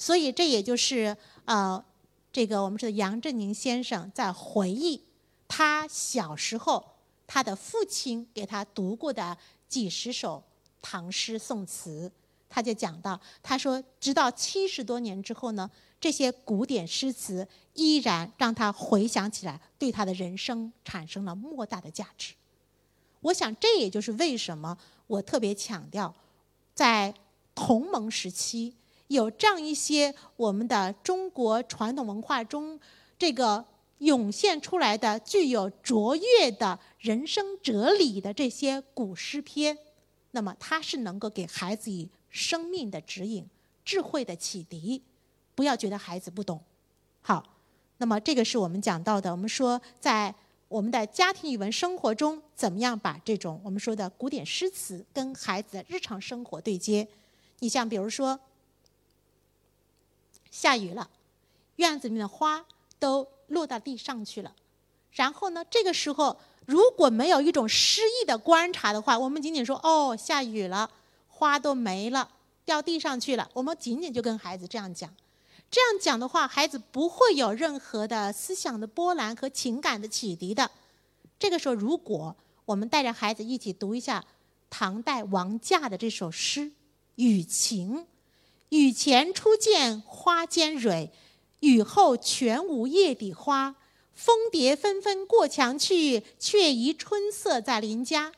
所以这也就是呃，这个我们说的杨振宁先生在回忆他小时候他的父亲给他读过的几十首唐诗宋词，他就讲到，他说，直到七十多年之后呢，这些古典诗词依然让他回想起来，对他的人生产生了莫大的价值。我想，这也就是为什么我特别强调，在同盟时期有这样一些我们的中国传统文化中这个涌现出来的具有卓越的人生哲理的这些古诗篇，那么它是能够给孩子以生命的指引、智慧的启迪。不要觉得孩子不懂。好，那么这个是我们讲到的，我们说在。我们的家庭语文生活中，怎么样把这种我们说的古典诗词跟孩子的日常生活对接？你像比如说，下雨了，院子里面的花都落到地上去了。然后呢，这个时候如果没有一种诗意的观察的话，我们仅仅说哦，下雨了，花都没了，掉地上去了。我们仅仅就跟孩子这样讲。这样讲的话，孩子不会有任何的思想的波澜和情感的启迪的。这个时候，如果我们带着孩子一起读一下唐代王驾的这首诗《雨晴》：“雨前初见花间蕊，雨后全无叶底花。蜂蝶纷纷过墙去，却疑春色在邻家。”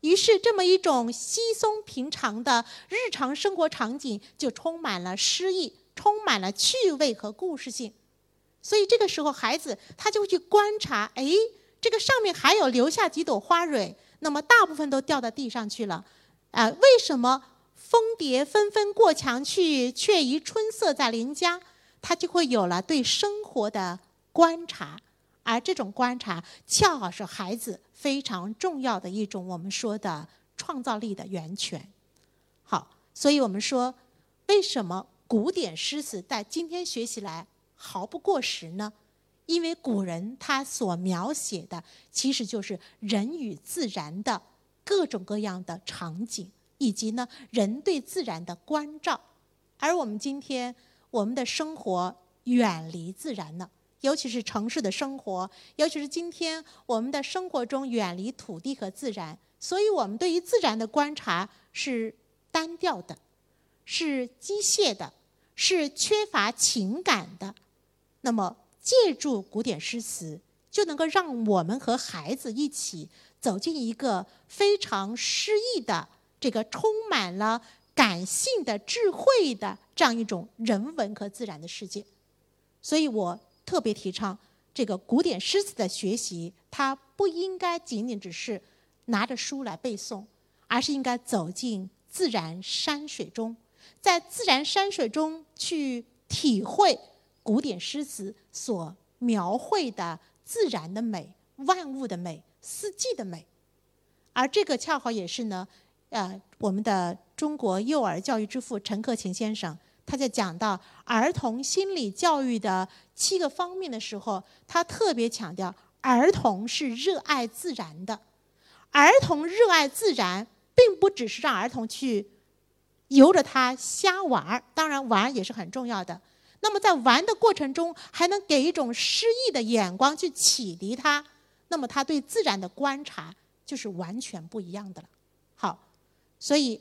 于是，这么一种稀松平常的日常生活场景，就充满了诗意。充满了趣味和故事性，所以这个时候孩子他就会去观察，哎，这个上面还有留下几朵花蕊，那么大部分都掉到地上去了，啊，为什么蜂蝶纷纷过墙去，却疑春色在邻家？他就会有了对生活的观察，而这种观察恰好是孩子非常重要的一种我们说的创造力的源泉。好，所以我们说为什么？古典诗词在今天学起来毫不过时呢，因为古人他所描写的其实就是人与自然的各种各样的场景，以及呢人对自然的关照。而我们今天我们的生活远离自然了，尤其是城市的生活，尤其是今天我们的生活中远离土地和自然，所以我们对于自然的观察是单调的，是机械的。是缺乏情感的，那么借助古典诗词，就能够让我们和孩子一起走进一个非常诗意的、这个充满了感性的智慧的这样一种人文和自然的世界。所以我特别提倡这个古典诗词的学习，它不应该仅仅只是拿着书来背诵，而是应该走进自然山水中。在自然山水中去体会古典诗词所描绘的自然的美、万物的美、四季的美，而这个恰好也是呢，呃，我们的中国幼儿教育之父陈克勤先生他在讲到儿童心理教育的七个方面的时候，他特别强调儿童是热爱自然的，儿童热爱自然，并不只是让儿童去。由着他瞎玩儿，当然玩也是很重要的。那么在玩的过程中，还能给一种诗意的眼光去启迪他，那么他对自然的观察就是完全不一样的了。好，所以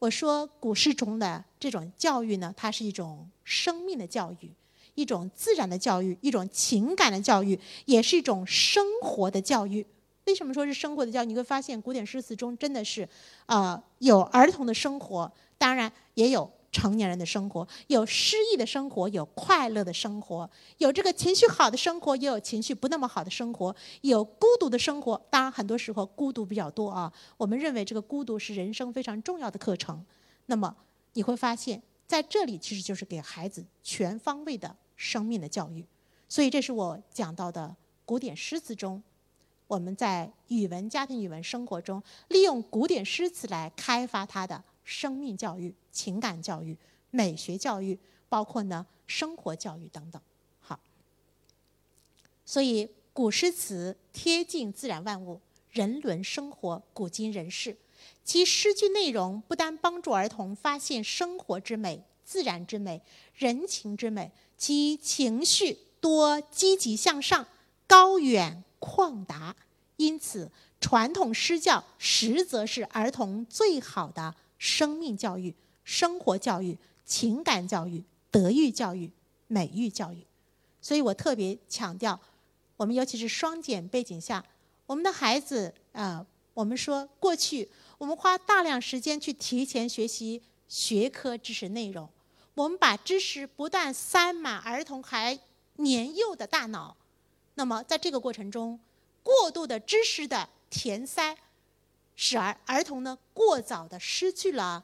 我说古诗中的这种教育呢，它是一种生命的教育，一种自然的教育，一种情感的教育，也是一种生活的教育。为什么说是生活的教育？你会发现古典诗词中真的是，啊，有儿童的生活。当然也有成年人的生活，有诗意的生活，有快乐的生活，有这个情绪好的生活，也有情绪不那么好的生活，有孤独的生活。当然，很多时候孤独比较多啊。我们认为这个孤独是人生非常重要的课程。那么你会发现在这里其实就是给孩子全方位的生命的教育。所以这是我讲到的古典诗词中，我们在语文、家庭语文生活中利用古典诗词来开发它的。生命教育、情感教育、美学教育，包括呢生活教育等等。好，所以古诗词贴近自然万物、人伦生活、古今人事，其诗句内容不但帮助儿童发现生活之美、自然之美、人情之美，其情绪多积极向上、高远旷达。因此，传统诗教实则是儿童最好的生命教育、生活教育、情感教育、德育教育、美育教育。所以我特别强调，我们尤其是双减背景下，我们的孩子啊，我们说过去我们花大量时间去提前学习学科知识内容，我们把知识不断塞满儿童还年幼的大脑，那么在这个过程中，过度的知识的填塞，使儿儿童呢过早的失去了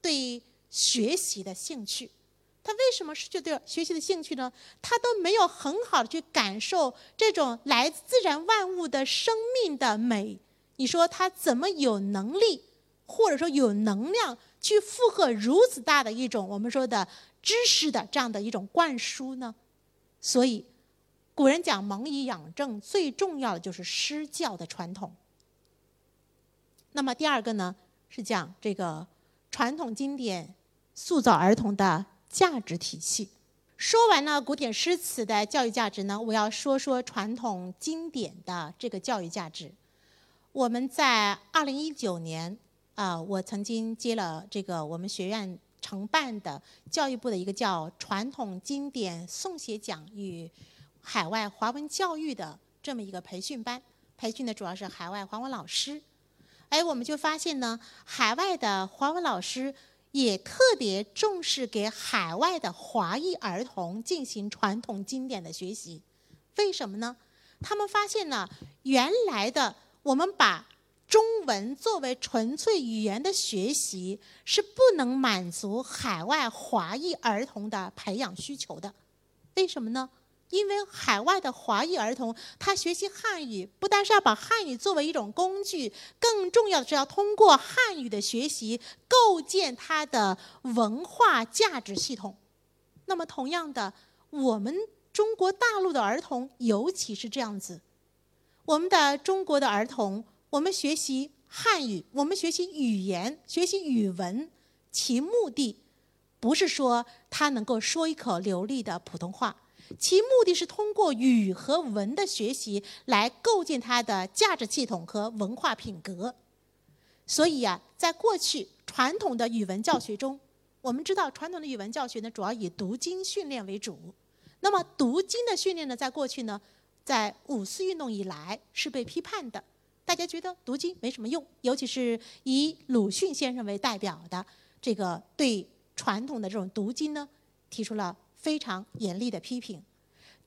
对学习的兴趣。他为什么失去对学习的兴趣呢？他都没有很好的去感受这种来自自然万物的生命的美。你说他怎么有能力，或者说有能量去负荷如此大的一种我们说的知识的这样的一种灌输呢？所以，古人讲蒙以养正，最重要的就是施教的传统。那么第二个呢，是讲这个传统经典塑造儿童的。价值体系，说完了古典诗词的教育价值呢，我要说说传统经典的这个教育价值。我们在二零一九年啊，我曾经接了这个我们学院承办的教育部的一个叫“传统经典诵写讲与海外华文教育”的这么一个培训班，培训的主要是海外华文老师。哎，我们就发现呢，海外的华文老师。也特别重视给海外的华裔儿童进行传统经典的学习，为什么呢？他们发现呢，原来的我们把中文作为纯粹语言的学习是不能满足海外华裔儿童的培养需求的，为什么呢？因为海外的华裔儿童，他学习汉语，不单是要把汉语作为一种工具，更重要的是要通过汉语的学习，构建他的文化价值系统。那么，同样的，我们中国大陆的儿童，尤其是这样子，我们的中国的儿童，我们学习汉语，我们学习语言，学习语文，其目的，不是说他能够说一口流利的普通话。其目的是通过语和文的学习来构建他的价值系统和文化品格。所以呀，在过去传统的语文教学中，我们知道传统的语文教学呢，主要以读经训练为主。那么读经的训练呢，在过去呢，在五四运动以来是被批判的，大家觉得读经没什么用，尤其是以鲁迅先生为代表的这个对传统的这种读经呢，提出了。非常严厉的批评，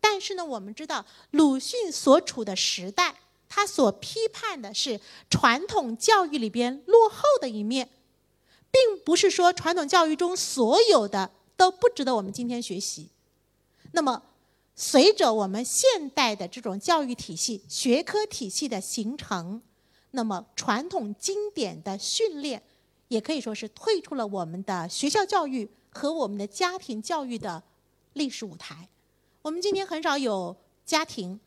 但是呢，我们知道鲁迅所处的时代，他所批判的是传统教育里边落后的一面，并不是说传统教育中所有的都不值得我们今天学习。那么，随着我们现代的这种教育体系、学科体系的形成，那么传统经典的训练也可以说是退出了我们的学校教育和我们的家庭教育的。历史舞台，我们今天很少有家庭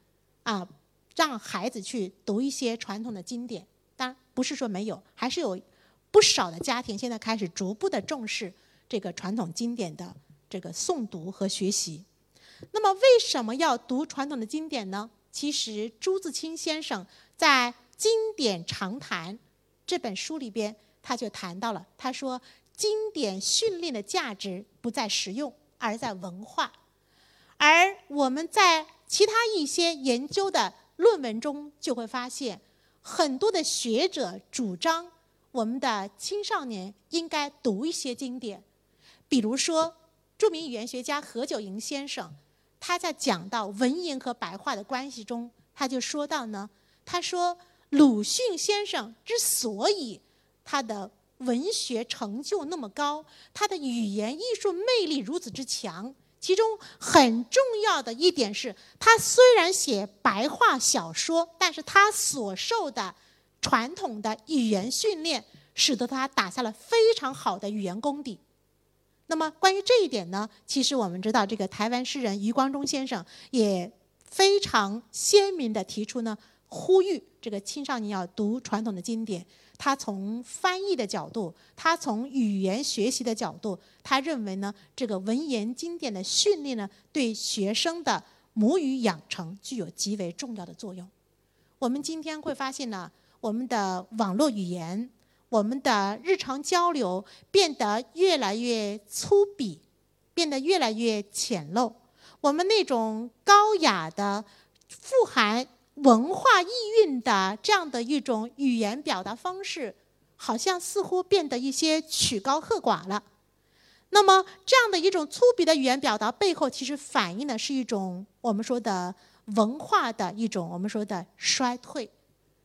啊，让孩子去读一些传统的经典。当然不是说没有，还是有不少的家庭现在开始逐步的重视这个传统经典的这个诵读和学习。那么为什么要读传统的经典呢？其实朱自清先生在《经典长谈》这本书里边，他就谈到了，他说经典训练的价值不在实用。而在文化，而我们在其他一些研究的论文中就会发现，很多的学者主张我们的青少年应该读一些经典，比如说著名语言学家何九龄先生，他在讲到文言和白话的关系中，他就说到呢，他说鲁迅先生之所以他的。文学成就那么高，他的语言艺术魅力如此之强，其中很重要的一点是，他虽然写白话小说，但是他所受的传统的语言训练，使得他打下了非常好的语言功底。那么关于这一点呢，其实我们知道，这个台湾诗人余光中先生也非常鲜明地提出呢，呼吁这个青少年要读传统的经典。他从翻译的角度，他从语言学习的角度，他认为呢，这个文言经典的训练呢，对学生的母语养成具有极为重要的作用。我们今天会发现呢，我们的网络语言，我们的日常交流变得越来越粗鄙，变得越来越浅陋。我们那种高雅的、富含文化意蕴的这样的一种语言表达方式，好像似乎变得一些曲高和寡了。那么，这样的一种粗鄙的语言表达背后，其实反映的是一种我们说的文化的一种我们说的衰退。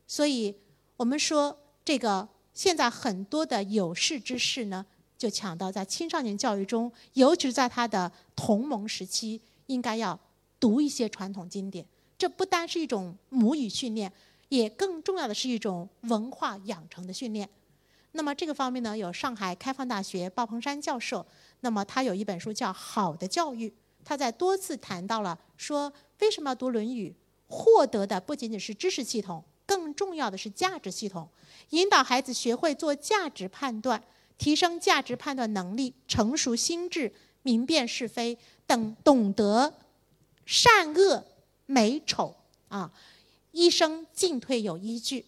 所以，我们说这个现在很多的有识之士呢，就抢到在青少年教育中，尤其是在他的同盟时期。应该要读一些传统经典，这不单是一种母语训练，也更重要的是一种文化养成的训练。那么这个方面呢，有上海开放大学鲍鹏山教授，那么他有一本书叫《好的教育》，他在多次谈到了说，为什么要读《论语》，获得的不仅仅是知识系统，更重要的是价值系统，引导孩子学会做价值判断，提升价值判断能力，成熟心智，明辨是非。等懂得善恶美丑啊，一生进退有依据。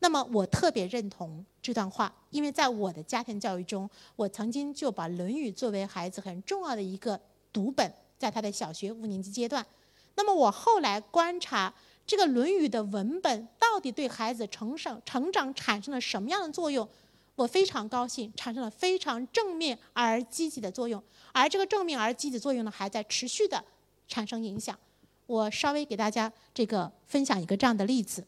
那么我特别认同这段话，因为在我的家庭教育中，我曾经就把《论语》作为孩子很重要的一个读本，在他的小学五年级阶段。那么我后来观察这个《论语》的文本到底对孩子成长成长产生了什么样的作用？我非常高兴，产生了非常正面而积极的作用，而这个正面而积极作用呢，还在持续的产生影响。我稍微给大家这个分享一个这样的例子。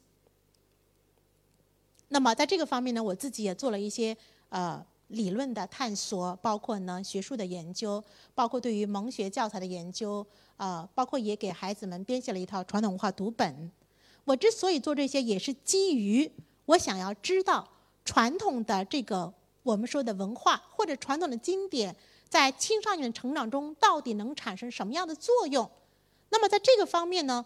那么在这个方面呢，我自己也做了一些呃理论的探索，包括呢学术的研究，包括对于蒙学教材的研究，呃，包括也给孩子们编写了一套传统文化读本。我之所以做这些，也是基于我想要知道。传统的这个我们说的文化或者传统的经典，在青少年的成长中到底能产生什么样的作用？那么在这个方面呢，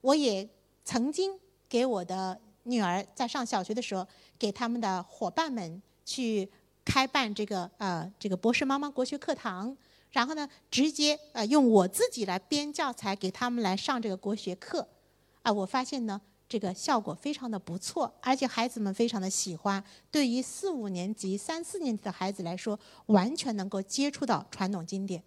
我也曾经给我的女儿在上小学的时候，给他们的伙伴们去开办这个呃这个博士妈妈国学课堂，然后呢直接呃用我自己来编教材给他们来上这个国学课，啊，我发现呢。这个效果非常的不错，而且孩子们非常的喜欢。对于四五年级、三四年级的孩子来说，完全能够接触到传统经典。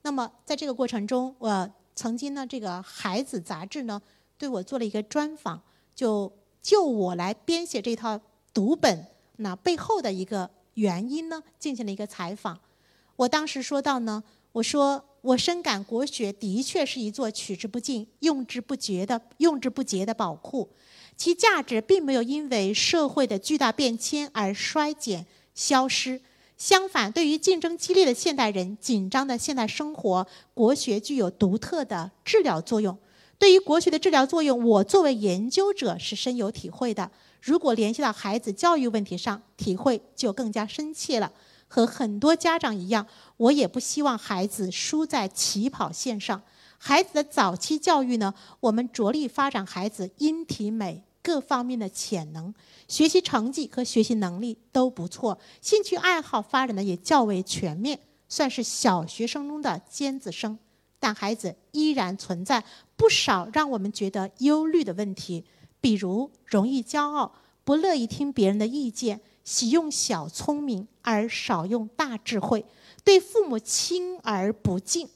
那么在这个过程中，我曾经呢，这个孩子杂志呢，对我做了一个专访，就就我来编写这套读本那背后的一个原因呢，进行了一个采访。我当时说到呢，我说。我深感国学的确是一座取之不尽、用之不竭的、用之不竭的宝库，其价值并没有因为社会的巨大变迁而衰减、消失。相反，对于竞争激烈的现代人、紧张的现代生活，国学具有独特的治疗作用。对于国学的治疗作用，我作为研究者是深有体会的。如果联系到孩子教育问题上，体会就更加深切了。和很多家长一样，我也不希望孩子输在起跑线上。孩子的早期教育呢，我们着力发展孩子音体美各方面的潜能，学习成绩和学习能力都不错，兴趣爱好发展的也较为全面，算是小学生中的尖子生。但孩子依然存在不少让我们觉得忧虑的问题，比如容易骄傲，不乐意听别人的意见。喜用小聪明而少用大智慧，对父母轻而不敬，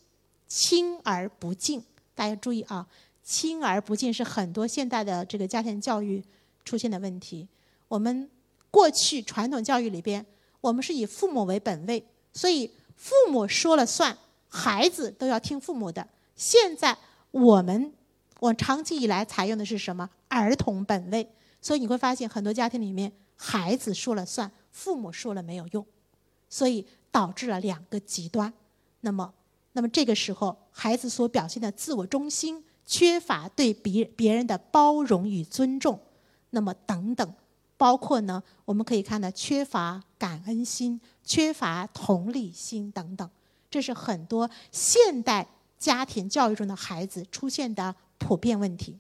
轻而不敬。大家注意啊，轻而不敬是很多现代的这个家庭教育出现的问题。我们过去传统教育里边，我们是以父母为本位，所以父母说了算，孩子都要听父母的。现在我们，我长期以来采用的是什么？儿童本位。所以你会发现很多家庭里面。孩子说了算，父母说了没有用，所以导致了两个极端。那么，那么这个时候，孩子所表现的自我中心、缺乏对别别人的包容与尊重，那么等等，包括呢，我们可以看到缺乏感恩心、缺乏同理心等等，这是很多现代家庭教育中的孩子出现的普遍问题。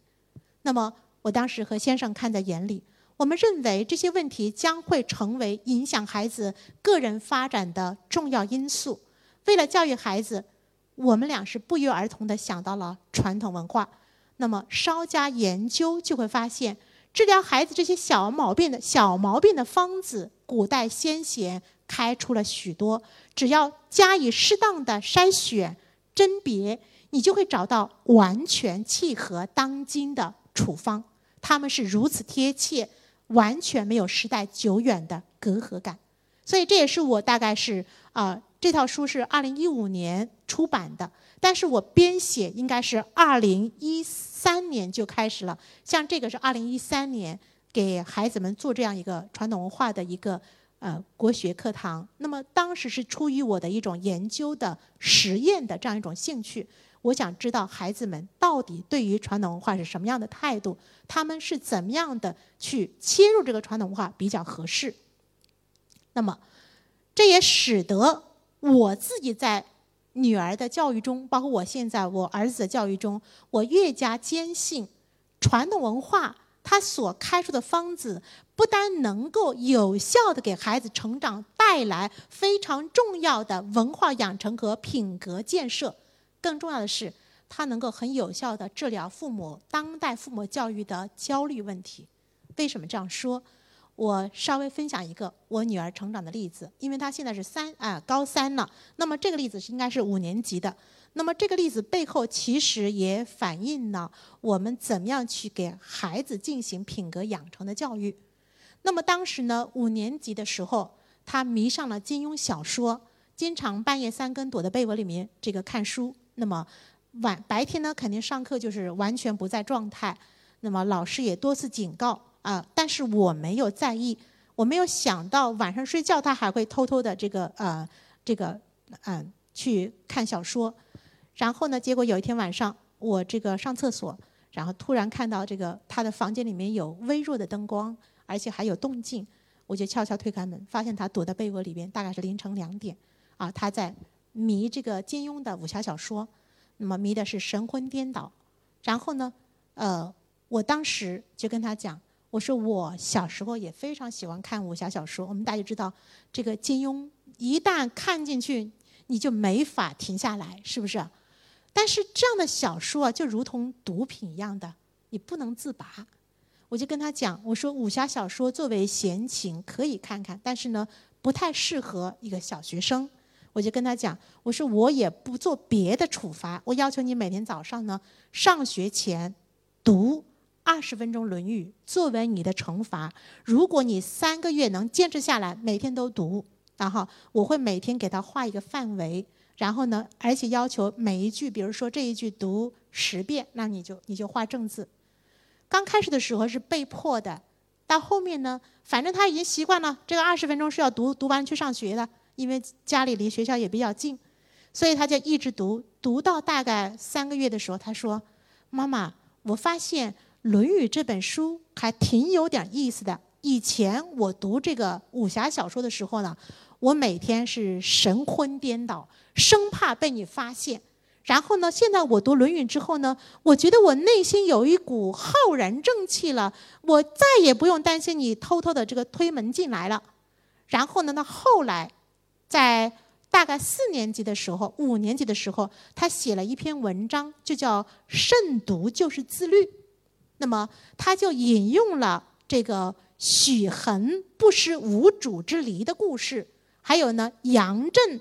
那么。我当时和先生看在眼里，我们认为这些问题将会成为影响孩子个人发展的重要因素。为了教育孩子，我们俩是不约而同地想到了传统文化。那么稍加研究就会发现，治疗孩子这些小毛病的小毛病的方子，古代先贤开出了许多。只要加以适当的筛选、甄别，你就会找到完全契合当今的处方。他们是如此贴切，完全没有时代久远的隔阂感，所以这也是我大概是啊，这套书是二零一五年出版的，但是我编写应该是二零一三年就开始了。像这个是二零一三年给孩子们做这样一个传统文化的一个呃国学课堂，那么当时是出于我的一种研究的实验的这样一种兴趣。我想知道孩子们到底对于传统文化是什么样的态度，他们是怎么样的去切入这个传统文化比较合适。那么，这也使得我自己在女儿的教育中，包括我现在我儿子的教育中，我越加坚信，传统文化它所开出的方子，不单能够有效的给孩子成长带来非常重要的文化养成和品格建设。更重要的是，它能够很有效地治疗父母当代父母教育的焦虑问题。为什么这样说？我稍微分享一个我女儿成长的例子，因为她现在是三啊高三了。那么这个例子是应该是五年级的。那么这个例子背后其实也反映了我们怎么样去给孩子进行品格养成的教育。那么当时呢，五年级的时候，她迷上了金庸小说，经常半夜三更躲在被窝里面这个看书。那么晚白天呢，肯定上课就是完全不在状态。那么老师也多次警告啊，但是我没有在意，我没有想到晚上睡觉他还会偷偷的这个呃这个嗯去看小说。然后呢，结果有一天晚上我这个上厕所，然后突然看到这个他的房间里面有微弱的灯光，而且还有动静，我就悄悄推开门，发现他躲在被窝里边，大概是凌晨两点啊，他在。迷这个金庸的武侠小说，那么迷的是神魂颠倒。然后呢，呃，我当时就跟他讲，我说我小时候也非常喜欢看武侠小说。我们大家知道，这个金庸一旦看进去，你就没法停下来，是不是？但是这样的小说啊，就如同毒品一样的，你不能自拔。我就跟他讲，我说武侠小说作为闲情可以看看，但是呢，不太适合一个小学生。我就跟他讲，我说我也不做别的处罚，我要求你每天早上呢，上学前读二十分钟《论语》作为你的惩罚。如果你三个月能坚持下来，每天都读，然后我会每天给他画一个范围，然后呢，而且要求每一句，比如说这一句读十遍，那你就你就画正字。刚开始的时候是被迫的，到后面呢，反正他已经习惯了，这个二十分钟是要读，读完去上学的。因为家里离学校也比较近，所以他就一直读，读到大概三个月的时候，他说：“妈妈，我发现《论语》这本书还挺有点意思的。以前我读这个武侠小说的时候呢，我每天是神魂颠倒，生怕被你发现。然后呢，现在我读《论语》之后呢，我觉得我内心有一股浩然正气了，我再也不用担心你偷偷的这个推门进来了。然后呢，那后来。”在大概四年级的时候，五年级的时候，他写了一篇文章，就叫《慎独就是自律》。那么，他就引用了这个许衡不失无主之离的故事，还有呢杨震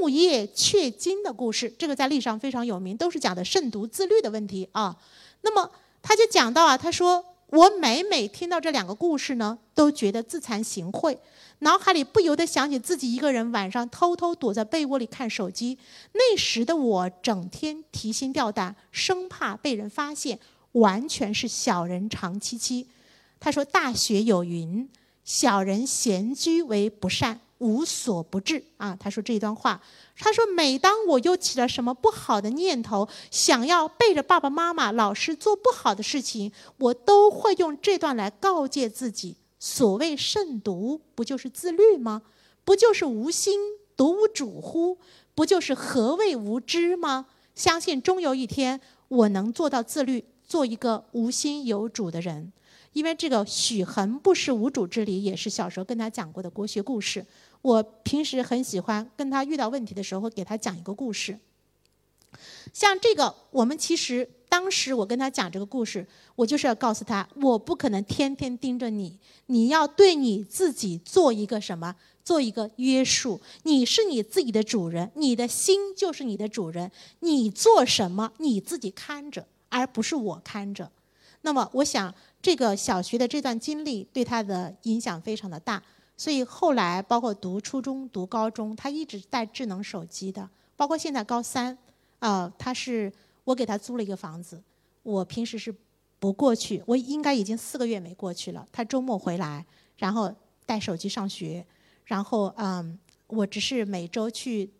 木叶雀金的故事。这个在历史上非常有名，都是讲的慎独自律的问题啊。那么，他就讲到啊，他说我每每听到这两个故事呢，都觉得自惭形秽。脑海里不由得想起自己一个人晚上偷偷躲在被窝里看手机，那时的我整天提心吊胆，生怕被人发现，完全是小人长戚戚。他说：“大学有云，小人闲居为不善，无所不至。”啊，他说这段话。他说：“每当我又起了什么不好的念头，想要背着爸爸妈妈、老师做不好的事情，我都会用这段来告诫自己。”所谓慎独，不就是自律吗？不就是无心独无主乎？不就是何谓无知吗？相信终有一天，我能做到自律，做一个无心有主的人。因为这个许衡不识无主之理，也是小时候跟他讲过的国学故事。我平时很喜欢跟他遇到问题的时候，给他讲一个故事。像这个，我们其实当时我跟他讲这个故事，我就是要告诉他，我不可能天天盯着你，你要对你自己做一个什么，做一个约束。你是你自己的主人，你的心就是你的主人，你做什么你自己看着，而不是我看着。那么，我想这个小学的这段经历对他的影响非常的大，所以后来包括读初中、读高中，他一直带智能手机的，包括现在高三。啊，他是我给他租了一个房子，我平时是不过去，我应该已经四个月没过去了。他周末回来，然后带手机上学，然后嗯，我只是每周去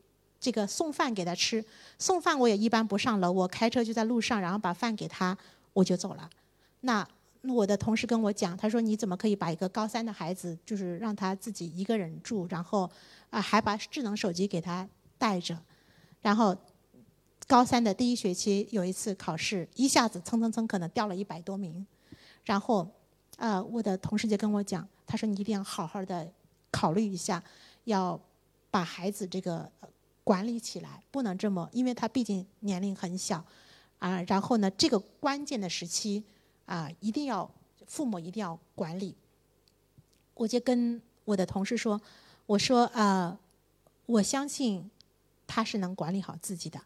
这个送饭给他吃，送饭我也一般不上楼，我开车就在路上，然后把饭给他，我就走了。那我的同事跟我讲，他说你怎么可以把一个高三的孩子，就是让他自己一个人住，然后啊还把智能手机给他带着，然后。高三的第一学期有一次考试，一下子蹭蹭蹭可能掉了一百多名，然后，呃，我的同事就跟我讲，他说你一定要好好的考虑一下，要把孩子这个管理起来，不能这么，因为他毕竟年龄很小，啊，然后呢，这个关键的时期啊，一定要父母一定要管理。我就跟我的同事说，我说啊，我相信他是能管理好自己的。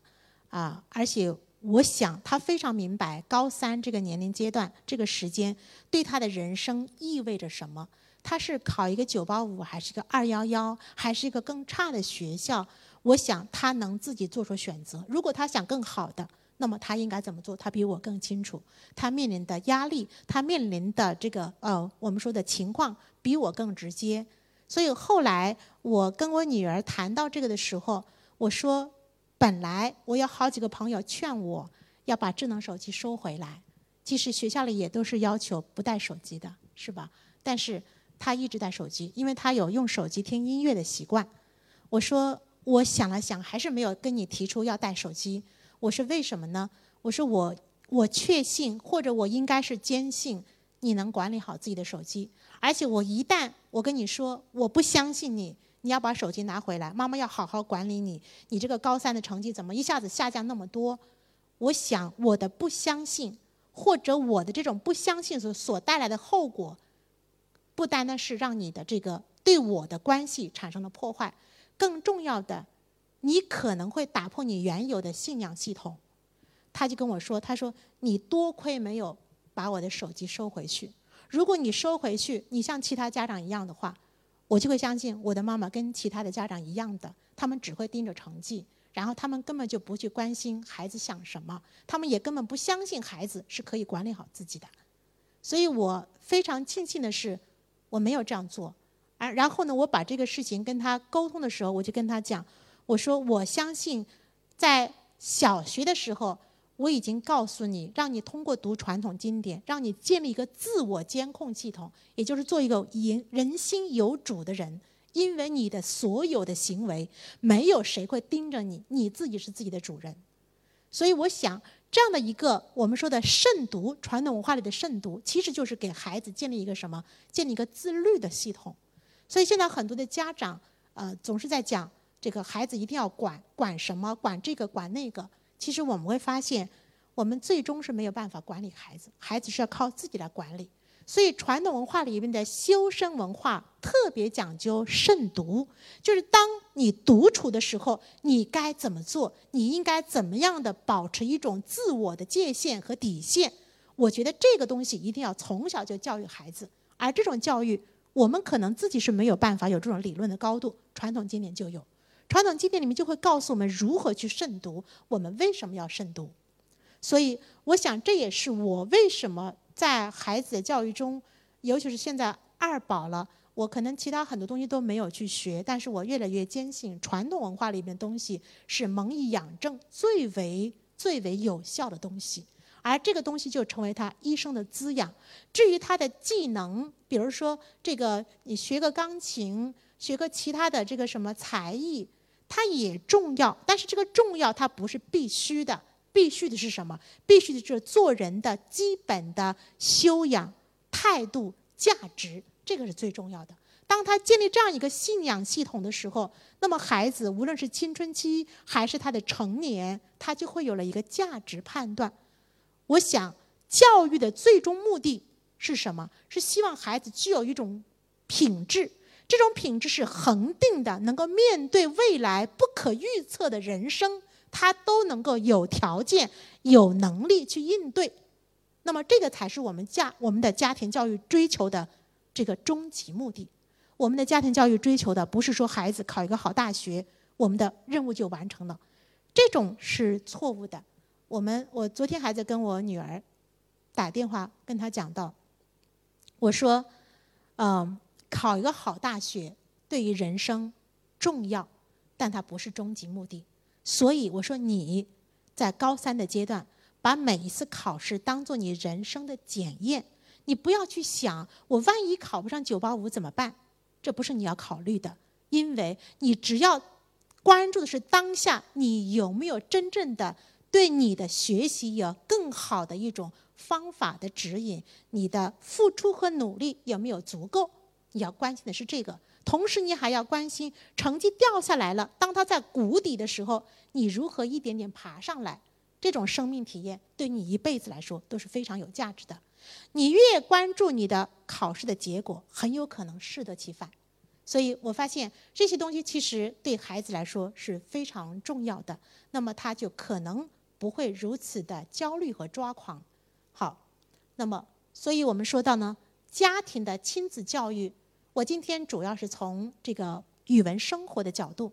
啊，而且我想他非常明白高三这个年龄阶段、这个时间对他的人生意味着什么。他是考一个九八五，还是一个二幺幺，还是一个更差的学校？我想他能自己做出选择。如果他想更好的，那么他应该怎么做？他比我更清楚。他面临的压力，他面临的这个呃，我们说的情况，比我更直接。所以后来我跟我女儿谈到这个的时候，我说。本来我有好几个朋友劝我要把智能手机收回来，其实学校里也都是要求不带手机的，是吧？但是他一直带手机，因为他有用手机听音乐的习惯。我说，我想了想，还是没有跟你提出要带手机。我说为什么呢？我说我我确信，或者我应该是坚信你能管理好自己的手机，而且我一旦我跟你说我不相信你。你要把手机拿回来，妈妈要好好管理你。你这个高三的成绩怎么一下子下降那么多？我想我的不相信，或者我的这种不相信所所带来的后果，不单单是让你的这个对我的关系产生了破坏，更重要的，你可能会打破你原有的信仰系统。他就跟我说：“他说你多亏没有把我的手机收回去，如果你收回去，你像其他家长一样的话。”我就会相信我的妈妈跟其他的家长一样的，他们只会盯着成绩，然后他们根本就不去关心孩子想什么，他们也根本不相信孩子是可以管理好自己的。所以我非常庆幸的是，我没有这样做。而然后呢，我把这个事情跟他沟通的时候，我就跟他讲，我说我相信，在小学的时候。我已经告诉你，让你通过读传统经典，让你建立一个自我监控系统，也就是做一个人人心有主的人。因为你的所有的行为，没有谁会盯着你，你自己是自己的主人。所以，我想这样的一个我们说的慎独，传统文化里的慎独，其实就是给孩子建立一个什么？建立一个自律的系统。所以，现在很多的家长，呃，总是在讲这个孩子一定要管管什么，管这个管那个。其实我们会发现，我们最终是没有办法管理孩子，孩子是要靠自己来管理。所以传统文化里面的修身文化特别讲究慎独，就是当你独处的时候，你该怎么做？你应该怎么样的保持一种自我的界限和底线？我觉得这个东西一定要从小就教育孩子，而这种教育，我们可能自己是没有办法有这种理论的高度，传统经典就有。传统经典里面就会告诉我们如何去慎独，我们为什么要慎独？所以，我想这也是我为什么在孩子的教育中，尤其是现在二宝了，我可能其他很多东西都没有去学，但是我越来越坚信传统文化里面东西是蒙以养正最为最为有效的东西，而这个东西就成为他一生的滋养。至于他的技能，比如说这个你学个钢琴，学个其他的这个什么才艺。它也重要，但是这个重要它不是必须的。必须的是什么？必须的是做人的基本的修养、态度、价值，这个是最重要的。当他建立这样一个信仰系统的时候，那么孩子无论是青春期还是他的成年，他就会有了一个价值判断。我想，教育的最终目的是什么？是希望孩子具有一种品质，这种品质是恒定的，能够面对未来不可预测的人生。他都能够有条件、有能力去应对，那么这个才是我们家我们的家庭教育追求的这个终极目的。我们的家庭教育追求的不是说孩子考一个好大学，我们的任务就完成了，这种是错误的。我们我昨天还在跟我女儿打电话，跟她讲到，我说，嗯，考一个好大学对于人生重要，但它不是终极目的。所以我说你在高三的阶段，把每一次考试当做你人生的检验，你不要去想我万一考不上九八五怎么办，这不是你要考虑的，因为你只要关注的是当下，你有没有真正的对你的学习有更好的一种方法的指引，你的付出和努力有没有足够，你要关心的是这个。同时，你还要关心成绩掉下来了，当他在谷底的时候，你如何一点点爬上来？这种生命体验对你一辈子来说都是非常有价值的。你越关注你的考试的结果，很有可能适得其反。所以我发现这些东西其实对孩子来说是非常重要的，那么他就可能不会如此的焦虑和抓狂。好，那么所以我们说到呢，家庭的亲子教育。我今天主要是从这个语文生活的角度，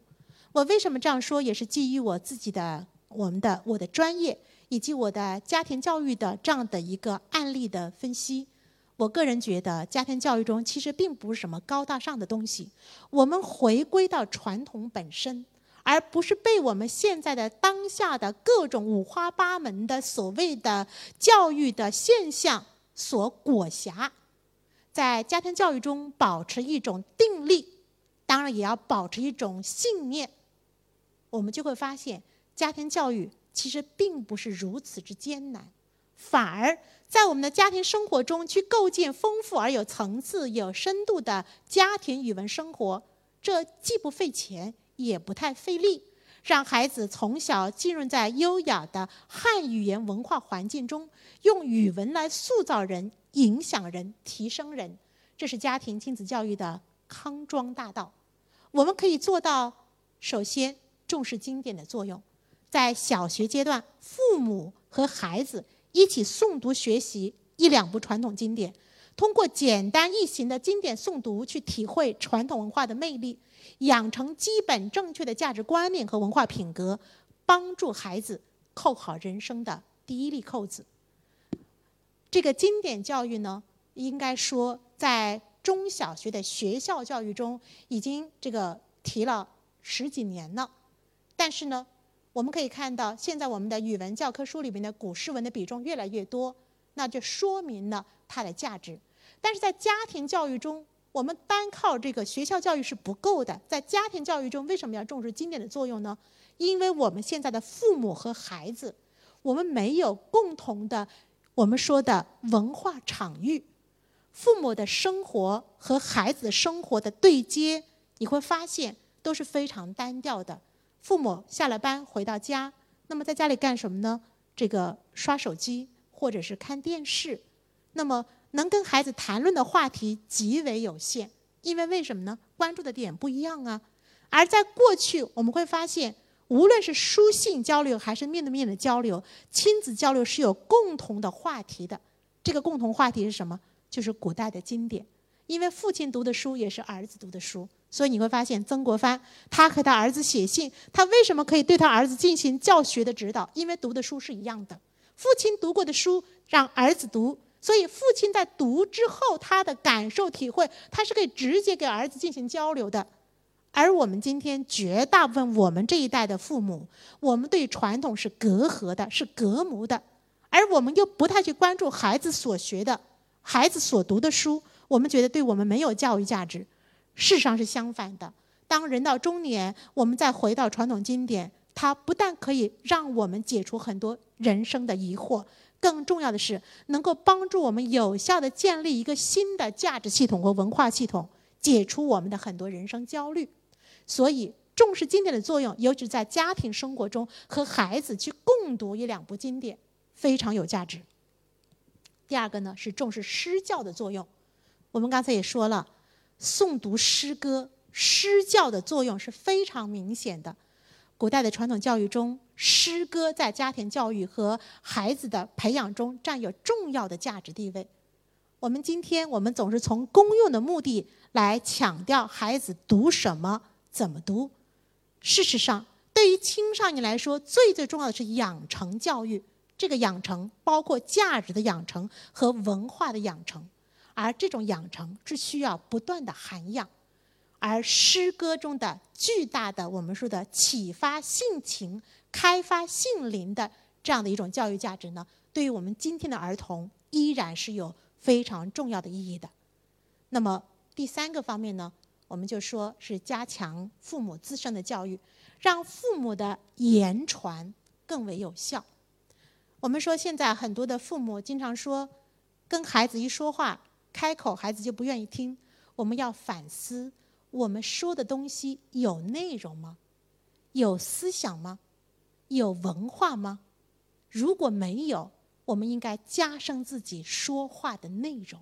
我为什么这样说，也是基于我自己的、我们的、我的专业以及我的家庭教育的这样的一个案例的分析。我个人觉得，家庭教育中其实并不是什么高大上的东西，我们回归到传统本身，而不是被我们现在的当下的各种五花八门的所谓的教育的现象所裹挟。在家庭教育中保持一种定力，当然也要保持一种信念。我们就会发现，家庭教育其实并不是如此之艰难，反而在我们的家庭生活中去构建丰富而有层次、有深度的家庭语文生活，这既不费钱，也不太费力，让孩子从小浸润在优雅的汉语言文化环境中，用语文来塑造人。影响人、提升人，这是家庭亲子教育的康庄大道。我们可以做到：首先重视经典的作用，在小学阶段，父母和孩子一起诵读学习一两部传统经典，通过简单易行的经典诵读，去体会传统文化的魅力，养成基本正确的价值观念和文化品格，帮助孩子扣好人生的第一粒扣子。这个经典教育呢，应该说在中小学的学校教育中已经这个提了十几年了。但是呢，我们可以看到，现在我们的语文教科书里面的古诗文的比重越来越多，那就说明了它的价值。但是在家庭教育中，我们单靠这个学校教育是不够的。在家庭教育中，为什么要重视经典的作用呢？因为我们现在的父母和孩子，我们没有共同的。我们说的文化场域，父母的生活和孩子生活的对接，你会发现都是非常单调的。父母下了班回到家，那么在家里干什么呢？这个刷手机或者是看电视，那么能跟孩子谈论的话题极为有限。因为为什么呢？关注的点不一样啊。而在过去，我们会发现。无论是书信交流还是面对面的交流，亲子交流是有共同的话题的。这个共同话题是什么？就是古代的经典。因为父亲读的书也是儿子读的书，所以你会发现曾国藩他和他儿子写信，他为什么可以对他儿子进行教学的指导？因为读的书是一样的。父亲读过的书让儿子读，所以父亲在读之后他的感受体会，他是可以直接给儿子进行交流的。而我们今天绝大部分我们这一代的父母，我们对传统是隔阂的，是隔膜的，而我们又不太去关注孩子所学的、孩子所读的书，我们觉得对我们没有教育价值。事实上是相反的。当人到中年，我们再回到传统经典，它不但可以让我们解除很多人生的疑惑，更重要的是能够帮助我们有效的建立一个新的价值系统和文化系统，解除我们的很多人生焦虑。所以，重视经典的作用，尤其在家庭生活中和孩子去共读一两部经典，非常有价值。第二个呢，是重视诗教的作用。我们刚才也说了，诵读诗歌、诗教的作用是非常明显的。古代的传统教育中，诗歌在家庭教育和孩子的培养中占有重要的价值地位。我们今天，我们总是从公用的目的来强调孩子读什么、怎么读。事实上，对于青少年来说，最最重要的是养成教育。这个养成包括价值的养成和文化的养成，而这种养成是需要不断的涵养。而诗歌中的巨大的我们说的启发性情、开发性灵的这样的一种教育价值呢，对于我们今天的儿童依然是有非常重要的意义的。那么第三个方面呢，我们就说是加强父母自身的教育，让父母的言传更为有效。我们说现在很多的父母经常说，跟孩子一说话开口，孩子就不愿意听。我们要反思。我们说的东西有内容吗？有思想吗？有文化吗？如果没有，我们应该加深自己说话的内容。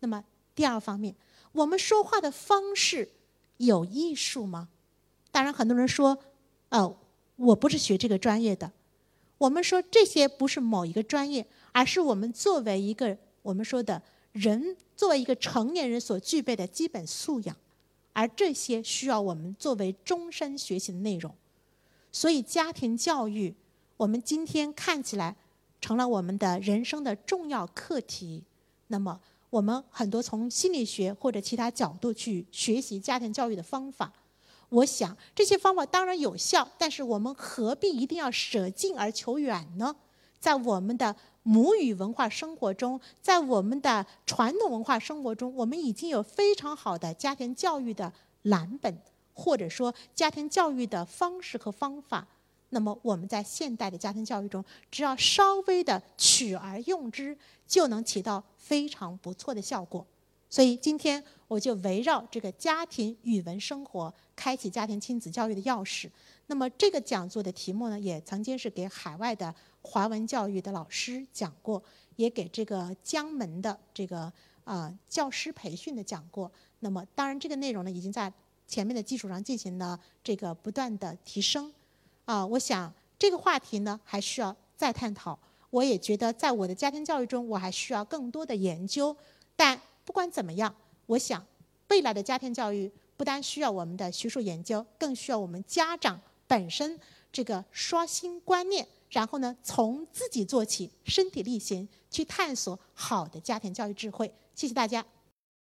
那么第二方面，我们说话的方式有艺术吗？当然，很多人说，呃，我不是学这个专业的。我们说这些不是某一个专业，而是我们作为一个我们说的人，作为一个成年人所具备的基本素养。而这些需要我们作为终身学习的内容，所以家庭教育，我们今天看起来成了我们的人生的重要课题。那么，我们很多从心理学或者其他角度去学习家庭教育的方法，我想这些方法当然有效，但是我们何必一定要舍近而求远呢？在我们的母语文化生活中，在我们的传统文化生活中，我们已经有非常好的家庭教育的蓝本，或者说家庭教育的方式和方法。那么我们在现代的家庭教育中，只要稍微的取而用之，就能起到非常不错的效果。所以今天我就围绕这个家庭语文生活，开启家庭亲子教育的钥匙。那么这个讲座的题目呢，也曾经是给海外的华文教育的老师讲过，也给这个江门的这个啊教师培训的讲过。那么当然这个内容呢，已经在前面的基础上进行了这个不断的提升。啊，我想这个话题呢还需要再探讨。我也觉得在我的家庭教育中，我还需要更多的研究。但不管怎么样，我想未来的家庭教育不单需要我们的学术研究，更需要我们家长。本身这个刷新观念，然后呢，从自己做起，身体力行去探索好的家庭教育智慧。谢谢大家。